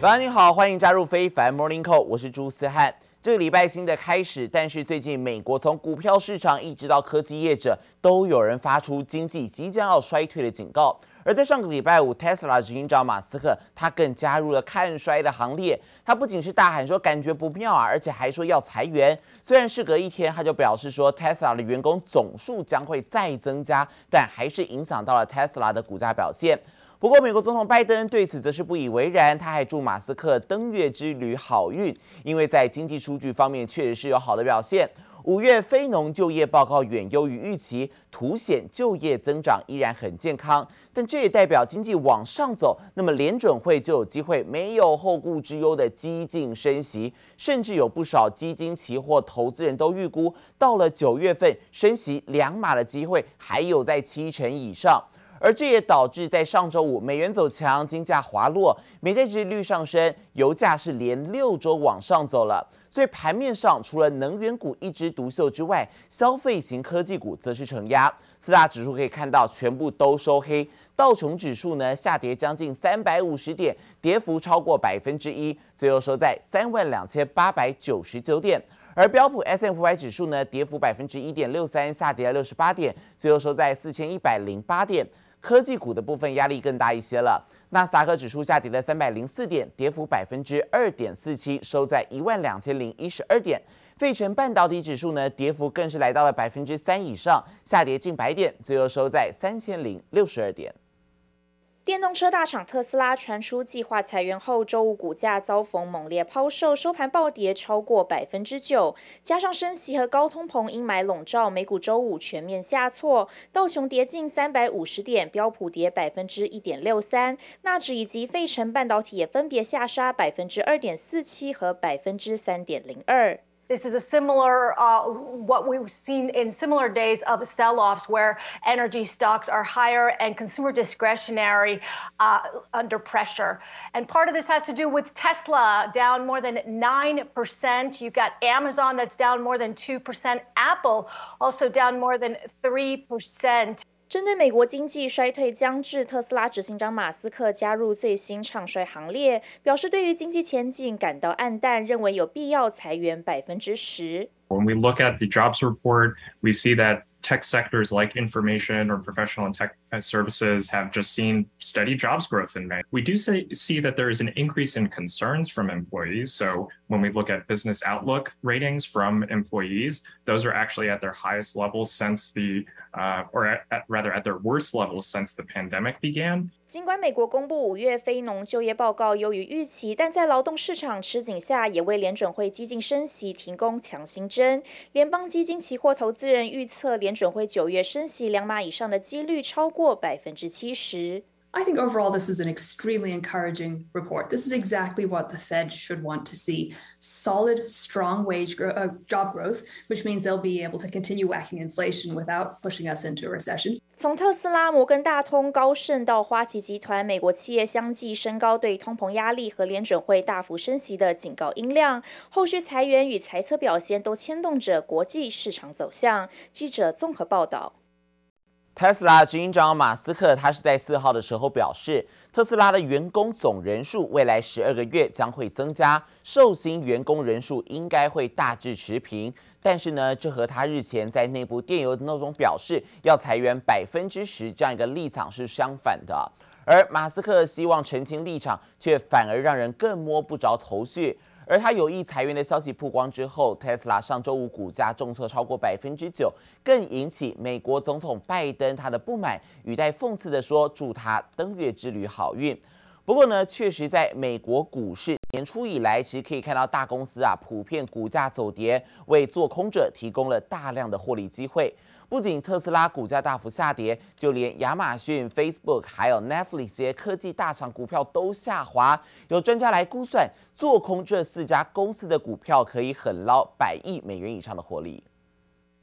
早上你好，欢迎加入非凡 Morning Call，我是朱思翰。这个礼拜新的开始，但是最近美国从股票市场一直到科技业者，都有人发出经济即将要衰退的警告。而在上个礼拜五，Tesla 执行长马斯克他更加入了看衰的行列。他不仅是大喊说感觉不妙啊，而且还说要裁员。虽然事隔一天，他就表示说 Tesla 的员工总数将会再增加，但还是影响到了 Tesla 的股价表现。不过，美国总统拜登对此则是不以为然，他还祝马斯克登月之旅好运，因为在经济数据方面确实是有好的表现。五月非农就业报告远优于预期，凸显就业增长依然很健康。但这也代表经济往上走，那么联准会就有机会没有后顾之忧的激进升息，甚至有不少基金、期货投资人都预估，到了九月份升息两码的机会还有在七成以上。而这也导致在上周五美元走强，金价滑落，美债殖利率上升，油价是连六周往上走了。所以盘面上除了能源股一枝独秀之外，消费型科技股则是承压。四大指数可以看到全部都收黑，道琼指数呢下跌将近三百五十点，跌幅超过百分之一，最后收在三万两千八百九十九点。而标普 S&P 指数呢跌幅百分之一点六三，下跌了六十八点，最后收在四千一百零八点。科技股的部分压力更大一些了，纳斯达克指数下跌了三百零四点，跌幅百分之二点四七，收在一万两千零一十二点。费城半导体指数呢，跌幅更是来到了百分之三以上，下跌近百点，最后收在三千零六十二点。电动车大厂特斯拉传出计划裁员后，周五股价遭逢猛烈抛售，收盘暴跌超过百分之九。加上升息和高通膨阴霾笼罩，美股周五全面下挫，道琼跌近三百五十点，标普跌百分之一点六三，纳指以及费城半导体也分别下杀百分之二点四七和百分之三点零二。This is a similar, uh, what we've seen in similar days of sell-offs where energy stocks are higher and consumer discretionary uh, under pressure. And part of this has to do with Tesla down more than 9%. You've got Amazon that's down more than 2%. Apple also down more than 3%. 针对美国经济衰退将至，特斯拉执行长马斯克加入最新唱衰行列，表示对于经济前景感到黯淡，认为有必要裁员百分之十。When we look at the jobs report, we see that tech sectors like information or professional and tech services have just seen steady jobs growth in May. We do say, see that there is an increase in concerns from employees. So when we look at business outlook ratings from employees, those are actually at their highest levels since the, uh, or at, at, rather at their worst levels since the pandemic began. 尽管美国公布五月非农就业报告优于预期，但在劳动市场吃紧下，也为联准会激进升息提供强心针。联邦基金期货投资人预测，联准会九月升息两码以上的几率超过 百分之七十。I think overall this is an extremely encouraging report. This is exactly what the Fed should want to see. Solid, strong wage growth, uh, job growth, which means they'll be able to continue whacking inflation without pushing us into a recession. 从特斯拉、摩根大通、高盛到花旗集团，美国企业相继升高对通膨压力和联准会大幅升息的警告音量。后续裁员与财测表现都牵动着国际市场走向。记者综合报道。特斯拉执行长马斯克，他是在四号的时候表示，特斯拉的员工总人数未来十二个月将会增加，受薪员工人数应该会大致持平。但是呢，这和他日前在内部电邮的那种表示要裁员百分之十这样一个立场是相反的。而马斯克希望澄清立场，却反而让人更摸不着头绪。而他有意裁员的消息曝光之后，特斯拉上周五股价重挫超过百分之九，更引起美国总统拜登他的不满，语带讽刺的说：“祝他登月之旅好运。”不过呢，确实在美国股市年初以来，其实可以看到大公司啊普遍股价走跌，为做空者提供了大量的获利机会。不仅特斯拉股价大幅下跌，就连亚马逊、Facebook 还有 Netflix 这些科技大厂股票都下滑。有专家来估算，做空这四家公司的股票可以狠捞百亿美元以上的获利。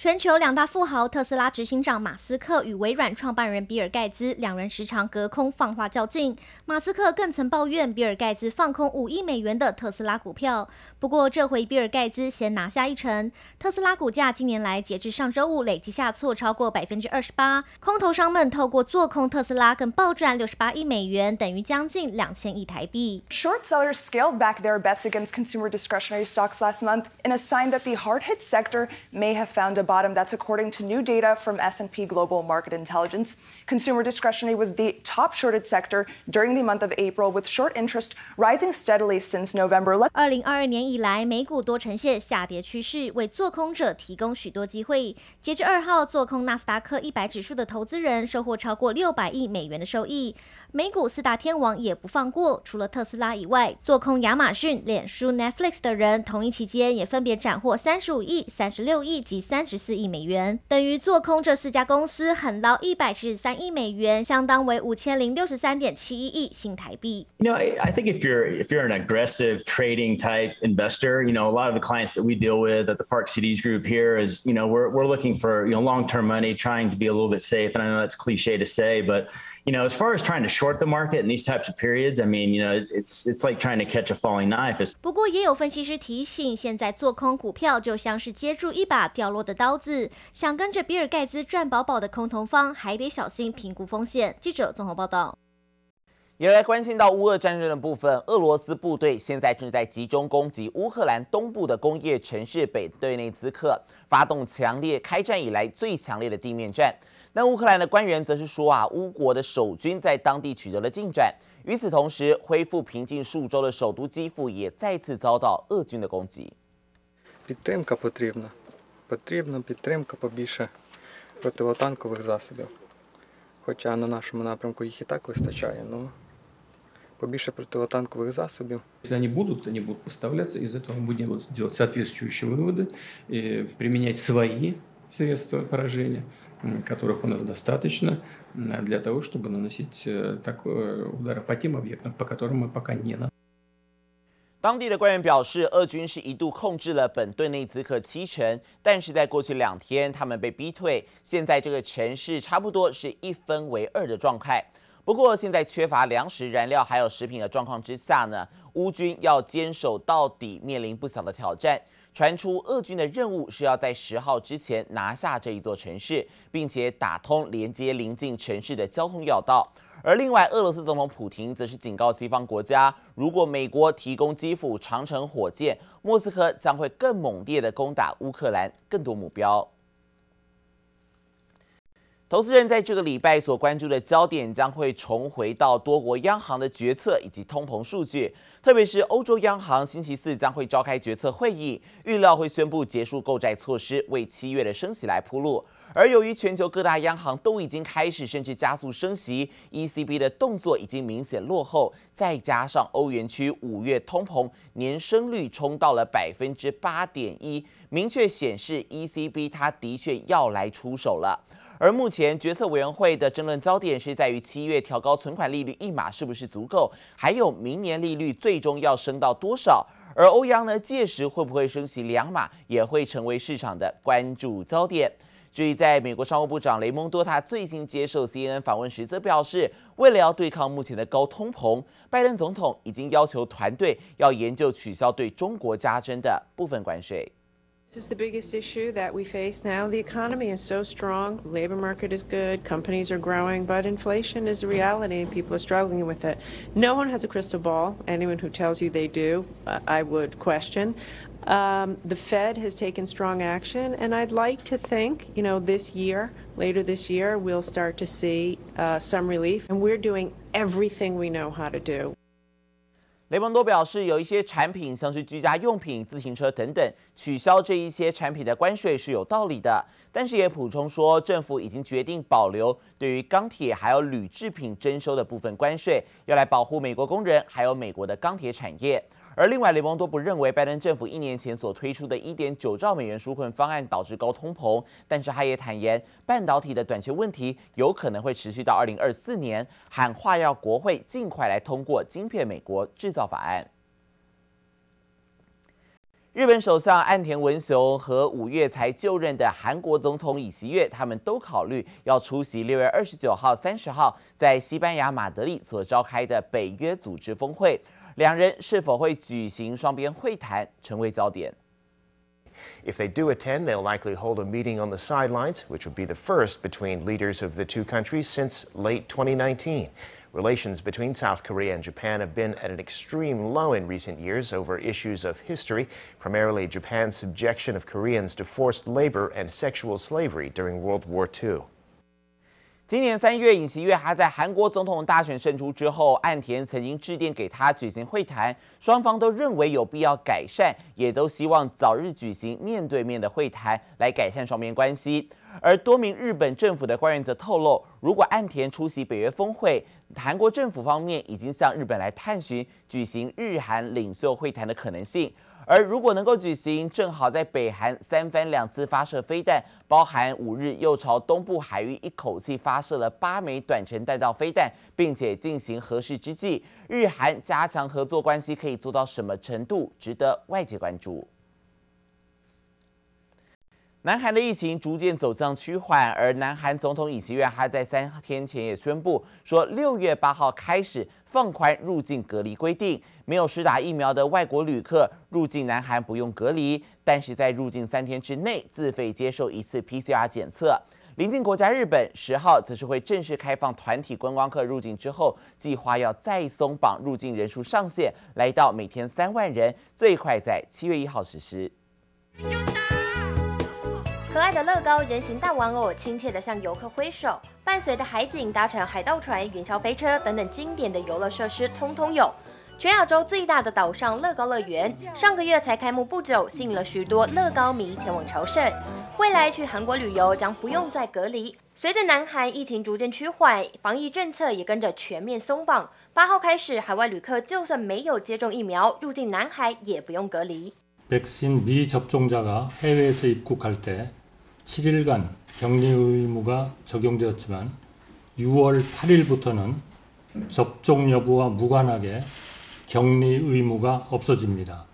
全球两大富豪特斯拉执行长马斯克与微软创办人比尔盖茨两人时常隔空放话较劲。马斯克更曾抱怨比尔盖茨放空五亿美元的特斯拉股票。不过这回比尔盖茨先拿下一城，特斯拉股价近年来截至上周五累计下挫超过百分之二十八。空头商们透过做空特斯拉，更暴赚六十八亿美元，等于将近两千亿台币。Short sellers scaled back their bets against consumer discretionary stocks last month in a sign that the hard-hit sector may have found a bottom. That's according to new data from S&P Global Market Intelligence. Consumer discretionary was the top shorted sector during the month of April, with short interest rising steadily since November. 二零二二年以来，美股多呈现下跌趋势，为做空者提供许多机会。截至二号，做空纳斯达克一百指数的投资人收获超过六百亿美元的收益。美股四大天王也不放过，除了特斯拉以外，做空亚马逊、脸书、Netflix 的人，同一期间也分别斩获三十五亿、三十六亿及三十四亿美元。美元等于做空这四家公司狠捞一百七十三亿美元，相当为五千零六十三点七一亿新台币。You know, I, I think if you're if you're an aggressive trading type investor, you know, a lot of the clients that we deal with at the Park Cities Group here is, you know, we're we're looking for you know long term money, trying to be a little bit safe. And I know that's cliche to say, but You know, as far as trying to short the market in these types of periods, I mean, you know, it's it's like trying to catch a falling knife. 不过，也有分析师提醒，现在做空股票就像是接住一把掉落的刀子，想跟着比尔盖茨赚饱饱的空头方，还得小心评估风险。记者综合报道。也来关心到乌俄战争的部分，俄罗斯部队现在正在集中攻击乌克兰东部的工业城市北顿内茨克，发动强烈开战以来最强烈的地面战。那乌克兰的官员则是说啊，乌国的守军在当地取得了进展。与此同时，恢复平静数周的首都基辅也再次遭到俄军的攻击。Підтримка потрібна. Потрібна підтримка побільше противотанкових засобів. Хоча на нашому напрямку їх і так вистачає, но побільше противотанкових засобів. Если они будут, они будут поставляться, из этого мы будем делать соответствующие выводы, и применять свои средства поражения которых у нас достаточно для того, чтобы наносить такой удары по тем объектам, по которым мы пока не наносим. 当地的官员表示，俄军是一度控制了本顿内茨克七成，但是在过去两天，他们被逼退，现在这个城市差不多是一分为二的状态。不过，现在缺乏粮食、燃料还有食品的状况之下呢，乌军要坚守到底，面临不小的挑战。 传出俄军的任务是要在十号之前拿下这一座城市，并且打通连接邻近城市的交通要道。而另外，俄罗斯总统普京则是警告西方国家，如果美国提供基辅长城火箭，莫斯科将会更猛烈地攻打乌克兰更多目标。投资人在这个礼拜所关注的焦点将会重回到多国央行的决策以及通膨数据，特别是欧洲央行星期四将会召开决策会议，预料会宣布结束购债措施，为七月的升息来铺路。而由于全球各大央行都已经开始甚至加速升息，ECB 的动作已经明显落后，再加上欧元区五月通膨年升率冲到了百分之八点一，明确显示 ECB 它的确要来出手了。而目前决策委员会的争论焦点是在于七月调高存款利率一码是不是足够，还有明年利率最终要升到多少。而欧央呢，届时会不会升息两码，也会成为市场的关注焦点。至于在美国商务部长雷蒙多，他最近接受 CNN 访问时则表示，为了要对抗目前的高通膨，拜登总统已经要求团队要研究取消对中国加征的部分关税。This is the biggest issue that we face now. The economy is so strong, labor market is good, companies are growing, but inflation is a reality and people are struggling with it. No one has a crystal ball. Anyone who tells you they do, I would question. Um, the Fed has taken strong action, and I'd like to think, you know, this year, later this year, we'll start to see uh, some relief, and we're doing everything we know how to do. 雷蒙多表示，有一些产品，像是居家用品、自行车等等，取消这一些产品的关税是有道理的。但是也补充说，政府已经决定保留对于钢铁还有铝制品征收的部分关税，要来保护美国工人还有美国的钢铁产业。而另外，雷蒙多不认为拜登政府一年前所推出的一点九兆美元纾困方案导致高通膨，但是他也坦言，半导体的短缺问题有可能会持续到二零二四年，喊话要国会尽快来通过晶片美国制造法案。日本首相岸田文雄和五月才就任的韩国总统尹锡悦，他们都考虑要出席六月二十九号、三十号在西班牙马德里所召开的北约组织峰会。两人是否会举行双边会谈，成为焦点。If they do attend, they'll likely hold a meeting on the sidelines, which would be the first between leaders of the two countries since late 2019. Relations between South Korea and Japan have been at an extreme low in recent years over issues of history, primarily Japan's subjection of Koreans to forced labor and sexual slavery during World War II. 今年三月，尹锡悦还在韩国总统大选胜出之后，岸田曾经致电给他举行会谈，双方都认为有必要改善，也都希望早日举行面对面的会谈来改善双边关系。而多名日本政府的官员则透露，如果岸田出席北约峰会，韩国政府方面已经向日本来探寻举行日韩领袖会谈的可能性。而如果能够举行，正好在北韩三番两次发射飞弹，包含五日又朝东部海域一口气发射了八枚短程弹道飞弹，并且进行核试之际，日韩加强合作关系可以做到什么程度，值得外界关注。南韩的疫情逐渐走向趋缓，而南韩总统尹锡悦还在三天前也宣布说，六月八号开始放宽入境隔离规定，没有施打疫苗的外国旅客入境南韩不用隔离，但是在入境三天之内自费接受一次 PCR 检测。邻近国家日本十号则是会正式开放团体观光客入境之后，计划要再松绑入境人数上限，来到每天三万人，最快在七月一号实施。可爱的乐高人形大玩偶亲切地向游客挥手，伴随着海景、搭乘海盗船、云霄飞车等等经典的游乐设施，通通有。全亚洲最大的岛上乐高乐园，上个月才开幕不久，吸引了许多乐高迷前往朝圣。未来去韩国旅游将不用再隔离。随着南韩疫情逐渐趋缓，防疫政策也跟着全面松绑。八号开始，海外旅客就算没有接种疫苗，入境南海也不用隔离。백신미접종자가해외에서입국할 때 7일간격리의무가 적용되었지만6월8일부터는 접종여부와 무관하게 격리 의무가 없어집니다。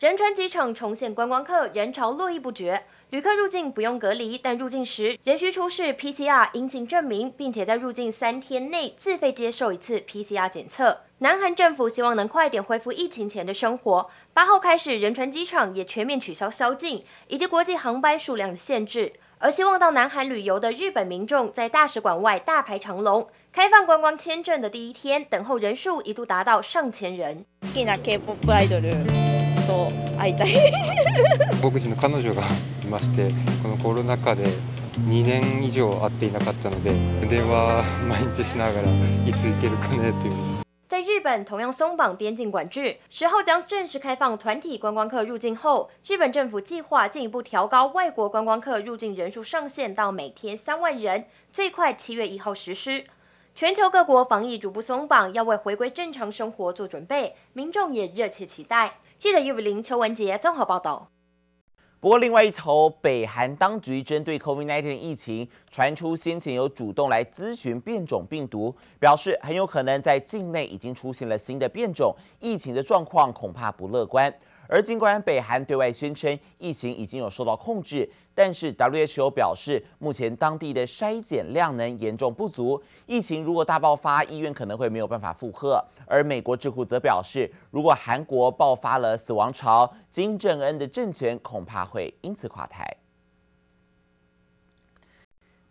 仁川机场重现观光客人潮络绎不绝， 旅客入境不用隔离，但入境时仍需出示 PCR 阴性证明，并且在入境三天内自费接受一次 PCR 检测。南韩政府希望能快点恢复疫情前的生活。八号开始，仁川机场也全面取消宵禁以及国际航班数量的限制。而希望到南韩旅游的日本民众，在大使馆外大排长龙。开放观光签证的第一天，等候人数一度达到上千人。好きな K-POP アイドルと会いたい。仆の彼女がいまして、このコロナ祸で2年以上会っていなかったので、电话毎日しながらいつ行けるかねという。在日本同样松绑边境管制，十号将正式开放团体观光客入境后，日本政府计划进一步调高外国观光客入境人数上限到每天三万人，最快七月一号实施。全球各国防疫逐步松绑，要为回归正常生活做准备，民众也热切期待。 记者叶伟玲、邱文杰综合报道。不过，另外一头，北韩当局针对 COVID-19 疫情传出先前有主动来咨询变种病毒，表示很有可能在境内已经出现了新的变种，疫情的状况恐怕不乐观。而尽管北韩对外宣称疫情已经有受到控制，但是 WHO 表示，目前当地的筛检量能严重不足，疫情如果大爆发，医院可能会没有办法负荷。而美国智库则表示，如果韩国爆发了死亡潮，金正恩的政权恐怕会因此垮台。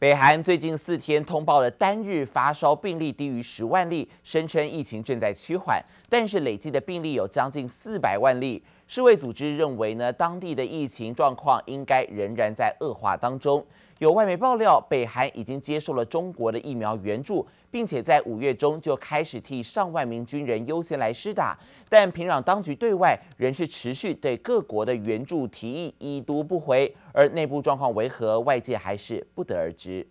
北韩最近四天通报的单日发烧病例低于十万例，声称疫情正在趋缓，但是累计的病例有将近四百万例。世卫组织认为呢，当地的疫情状况应该仍然在恶化当中。有外媒爆料，北韩已经接受了中国的疫苗援助，并且在五月中就开始替上万名军人优先来施打。但平壤当局对外仍是持续对各国的援助提议已读不回，而内部状况为何，外界还是不得而知。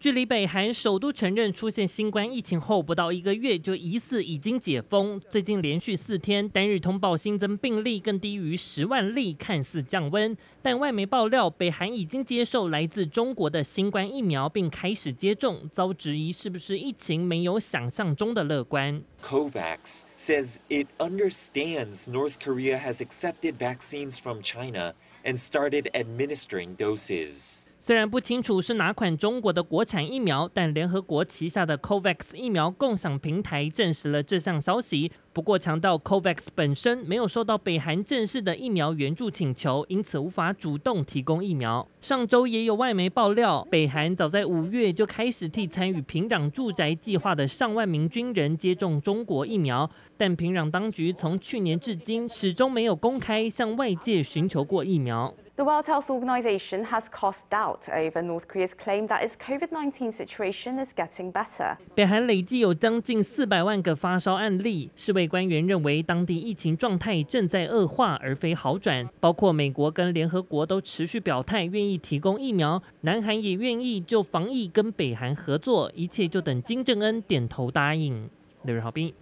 距离北韩首都承认出现新冠疫情后不到一个月，就疑似已经解封。最近连续四天单日通报新增病例更低于十万例，看似降温。但外媒爆料，北韩已经接受来自中国的新冠疫苗，并开始接种，遭质疑是不是疫情没有想象中的乐观。COVAX says it understands North Korea has accepted vaccines from China and started administering doses. 虽然不清楚是哪款中国的国产疫苗，但联合国旗下的 COVAX 疫苗共享平台证实了这项消息。不过强调 COVAX 本身没有收到北韩正式的疫苗援助请求，因此无法主动提供疫苗。上周也有外媒爆料，北韩早在五月就开始替参与平壤住宅计划的上万名军人接种中国疫苗，但平壤当局从去年至今始终没有公开向外界寻求过疫苗。The World Health Organization has cast doubt over North Korea's claim that its COVID-19 situation is getting better. 北韩累计有将近四百万个发烧案例，世卫官员认为当地疫情状态正在恶化，而非好转。包括美国跟联合国都持续表态愿意提供疫苗，南韩也愿意就防疫跟北韩合作，一切就等金正恩点头答应。刘日豪斌。